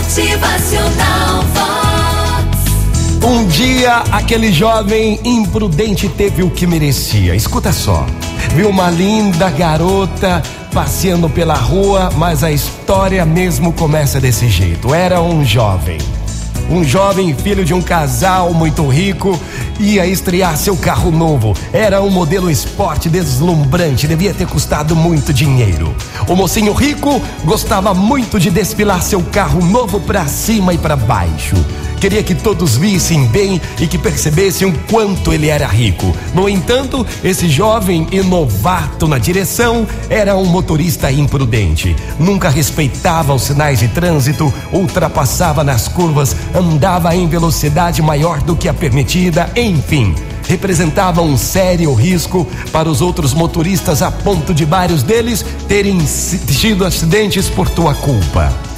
Motivacional Vox. Um dia, aquele jovem imprudente teve o que merecia. Escuta só. Viu uma linda garota passeando pela rua, mas a história mesmo começa desse jeito. Era um jovem. Um jovem filho de um casal muito rico ia estrear seu carro novo. Era um modelo esporte deslumbrante, devia ter custado muito dinheiro. O mocinho rico gostava muito de desfilar seu carro novo para cima e para baixo. Queria que todos vissem bem e que percebessem o quanto ele era rico. No entanto, esse jovem e novato na direção era um motorista imprudente. Nunca respeitava os sinais de trânsito, ultrapassava nas curvas, andava em velocidade maior do que a permitida, enfim representava um sério risco para os outros motoristas a ponto de vários deles terem tido acidentes por tua culpa.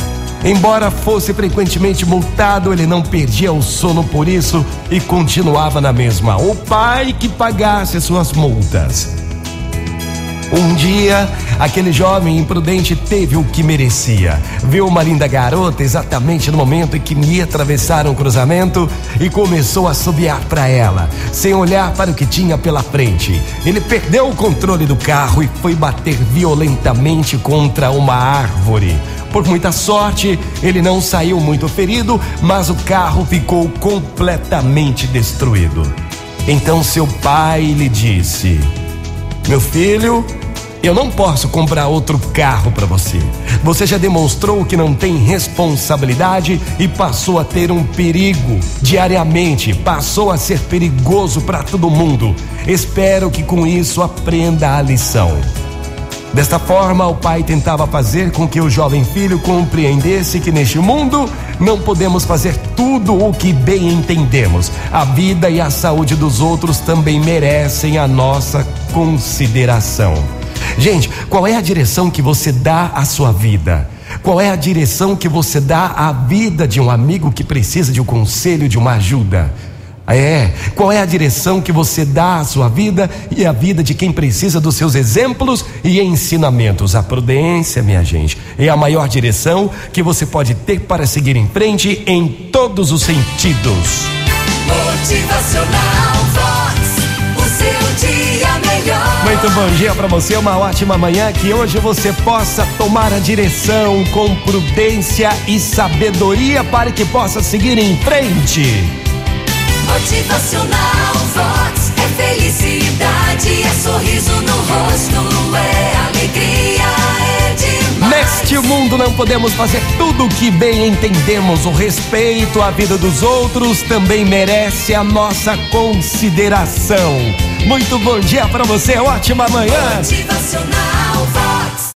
Embora fosse frequentemente multado, ele não perdia o sono por isso e continuava na mesma. O pai que pagasse suas multas. Um dia, aquele jovem imprudente teve o que merecia. Viu uma linda garota exatamente no momento em que ia atravessar um cruzamento e começou a subiar para ela, sem olhar para o que tinha pela frente. Ele perdeu o controle do carro e foi bater violentamente contra uma árvore. Por muita sorte, ele não saiu muito ferido, mas o carro ficou completamente destruído. Então seu pai lhe disse: Meu filho, eu não posso comprar outro carro para você. Você já demonstrou que não tem responsabilidade e passou a ter um perigo diariamente, passou a ser perigoso para todo mundo. Espero que com isso aprenda a lição. Desta forma, o pai tentava fazer com que o jovem filho compreendesse que neste mundo não podemos fazer tudo o que bem entendemos. A vida e a saúde dos outros também merecem a nossa consideração. Gente, qual é a direção que você dá à sua vida? Qual é a direção que você dá à vida de um amigo que precisa de um conselho, de uma ajuda? É, qual é a direção que você dá à sua vida e à vida de quem precisa dos seus exemplos e ensinamentos? A prudência, minha gente, é a maior direção que você pode ter para seguir em frente em todos os sentidos. Motivacional Vox. O seu dia melhor. Muito bom dia para você, uma ótima manhã. Que hoje você possa tomar a direção com prudência e sabedoria para que possa seguir em frente. Motivacional Vox. É felicidade, é sorriso no rosto, é alegria, é demais. Neste mundo não podemos fazer tudo o que bem entendemos. O respeito à vida dos outros também merece a nossa consideração. Muito bom dia para você, ótima manhã. Motivacional Vox.